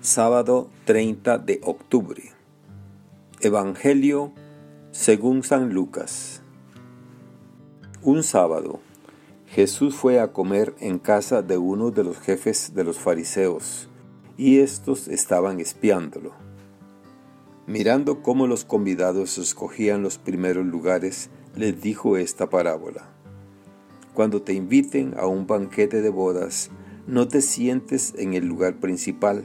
Sábado 30 de octubre. Evangelio según San Lucas. Un sábado, Jesús fue a comer en casa de uno de los jefes de los fariseos, y estos estaban espiándolo. Mirando cómo los convidados escogían los primeros lugares, les dijo esta parábola. Cuando te inviten a un banquete de bodas, no te sientes en el lugar principal,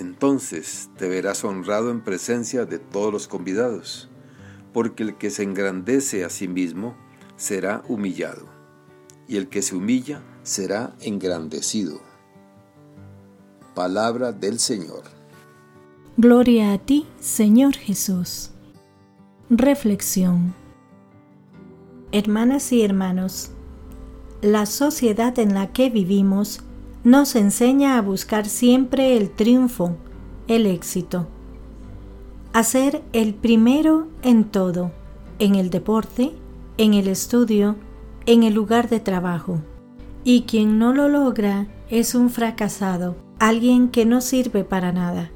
entonces te verás honrado en presencia de todos los convidados, porque el que se engrandece a sí mismo será humillado, y el que se humilla será engrandecido. Palabra del Señor. Gloria a ti, Señor Jesús. Reflexión. Hermanas y hermanos, la sociedad en la que vivimos nos enseña a buscar siempre el triunfo, el éxito. A ser el primero en todo, en el deporte, en el estudio, en el lugar de trabajo. Y quien no lo logra es un fracasado, alguien que no sirve para nada.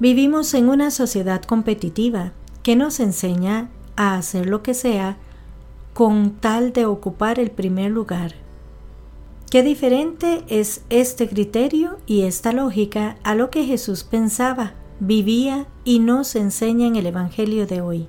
Vivimos en una sociedad competitiva que nos enseña a hacer lo que sea con tal de ocupar el primer lugar. Qué diferente es este criterio y esta lógica a lo que Jesús pensaba, vivía y nos enseña en el Evangelio de hoy.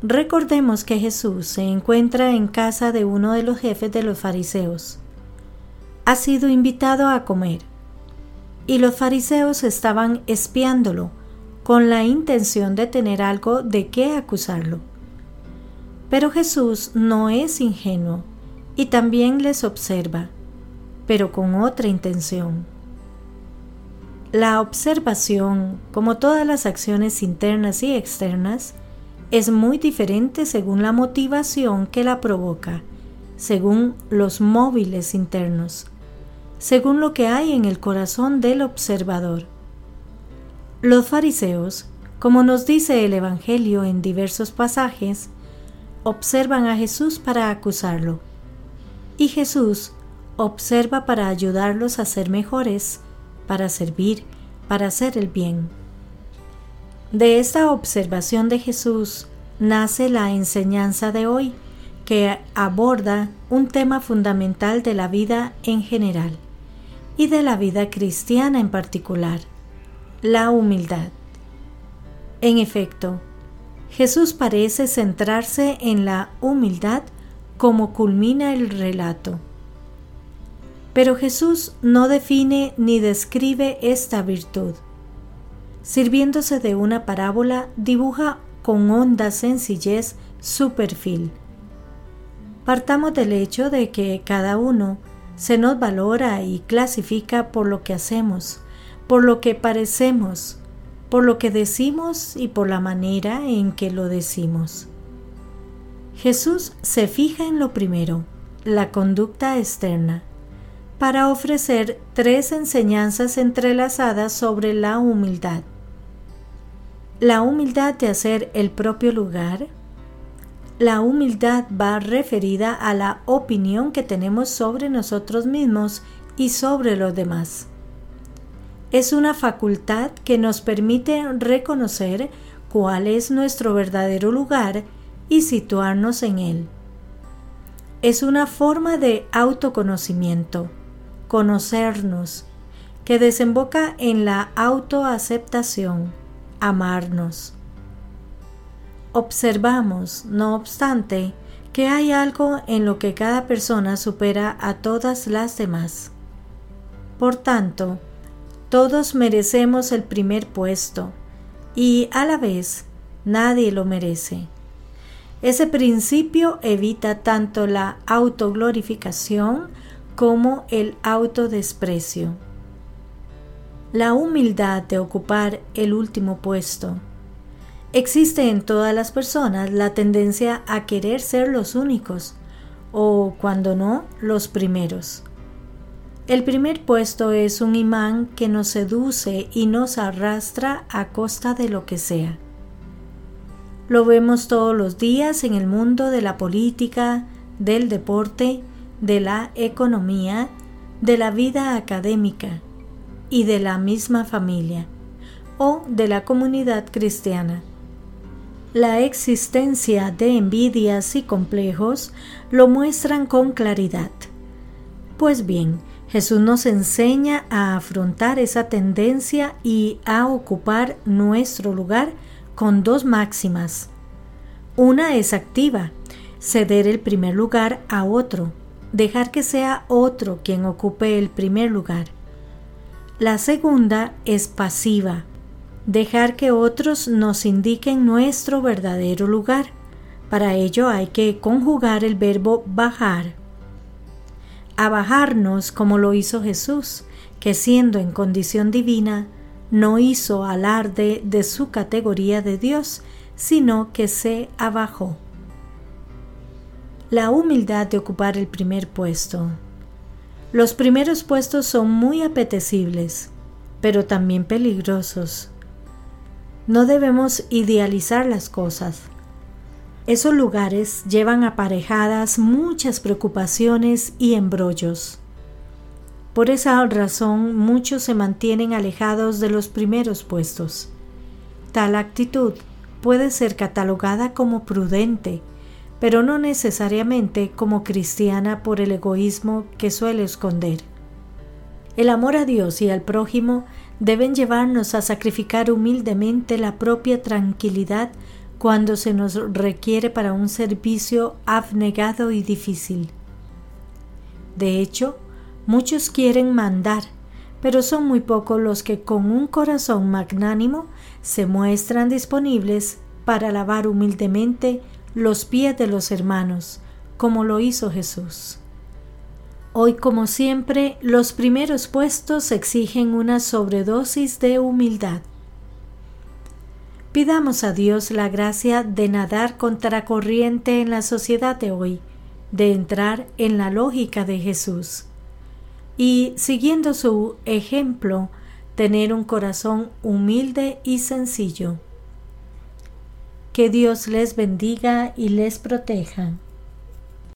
Recordemos que Jesús se encuentra en casa de uno de los jefes de los fariseos. Ha sido invitado a comer y los fariseos estaban espiándolo con la intención de tener algo de qué acusarlo. Pero Jesús no es ingenuo y también les observa, pero con otra intención. La observación, como todas las acciones internas y externas, es muy diferente según la motivación que la provoca, según los móviles internos, según lo que hay en el corazón del observador. Los fariseos, como nos dice el Evangelio en diversos pasajes, observan a Jesús para acusarlo y Jesús observa para ayudarlos a ser mejores, para servir, para hacer el bien. De esta observación de Jesús nace la enseñanza de hoy, que aborda un tema fundamental de la vida en general y de la vida cristiana en particular, la humildad. En efecto, Jesús parece centrarse en la humildad como culmina el relato. Pero Jesús no define ni describe esta virtud. Sirviéndose de una parábola, dibuja con honda sencillez su perfil. Partamos del hecho de que cada uno se nos valora y clasifica por lo que hacemos, por lo que parecemos, por lo que decimos y por la manera en que lo decimos. Jesús se fija en lo primero, la conducta externa, para ofrecer tres enseñanzas entrelazadas sobre la humildad. La humildad de hacer el propio lugar. La humildad va referida a la opinión que tenemos sobre nosotros mismos y sobre los demás. Es una facultad que nos permite reconocer cuál es nuestro verdadero lugar y situarnos en él. Es una forma de autoconocimiento, conocernos, que desemboca en la autoaceptación, amarnos. Observamos, no obstante, que hay algo en lo que cada persona supera a todas las demás. Por tanto, todos merecemos el primer puesto y a la vez nadie lo merece. Ese principio evita tanto la autoglorificación como el autodesprecio. la humildad de ocupar el último puesto. Existe en todas las personas la tendencia a querer ser los únicos, o cuando no, los primeros. El primer puesto es un imán que nos seduce y nos arrastra a costa de lo que sea. Lo vemos todos los días en el mundo de la política, del deporte, de la economía, de la vida académica y de la misma familia o de la comunidad cristiana. La existencia de envidias y complejos lo muestran con claridad. Pues bien, Jesús nos enseña a afrontar esa tendencia y a ocupar nuestro lugar con dos máximas. Una es activa, ceder el primer lugar a otro, dejar que sea otro quien ocupe el primer lugar. La segunda es pasiva, dejar que otros nos indiquen nuestro verdadero lugar. Para ello hay que conjugar el verbo bajar. A bajarnos como lo hizo Jesús, que siendo en condición divina, no hizo alarde de su categoría de Dios, sino que se abajó. La humildad de ocupar el primer puesto. Los primeros puestos son muy apetecibles, pero también peligrosos. No debemos idealizar las cosas. Esos lugares llevan aparejadas muchas preocupaciones y embrollos. Por esa razón muchos se mantienen alejados de los primeros puestos. Tal actitud puede ser catalogada como prudente, pero no necesariamente como cristiana por el egoísmo que suele esconder. El amor a Dios y al prójimo deben llevarnos a sacrificar humildemente la propia tranquilidad cuando se nos requiere para un servicio abnegado y difícil. De hecho, muchos quieren mandar, pero son muy pocos los que con un corazón magnánimo se muestran disponibles para lavar humildemente los pies de los hermanos, como lo hizo Jesús. Hoy, como siempre, los primeros puestos exigen una sobredosis de humildad. Pidamos a Dios la gracia de nadar contra corriente en la sociedad de hoy, de entrar en la lógica de Jesús y, siguiendo su ejemplo, tener un corazón humilde y sencillo. Que Dios les bendiga y les proteja.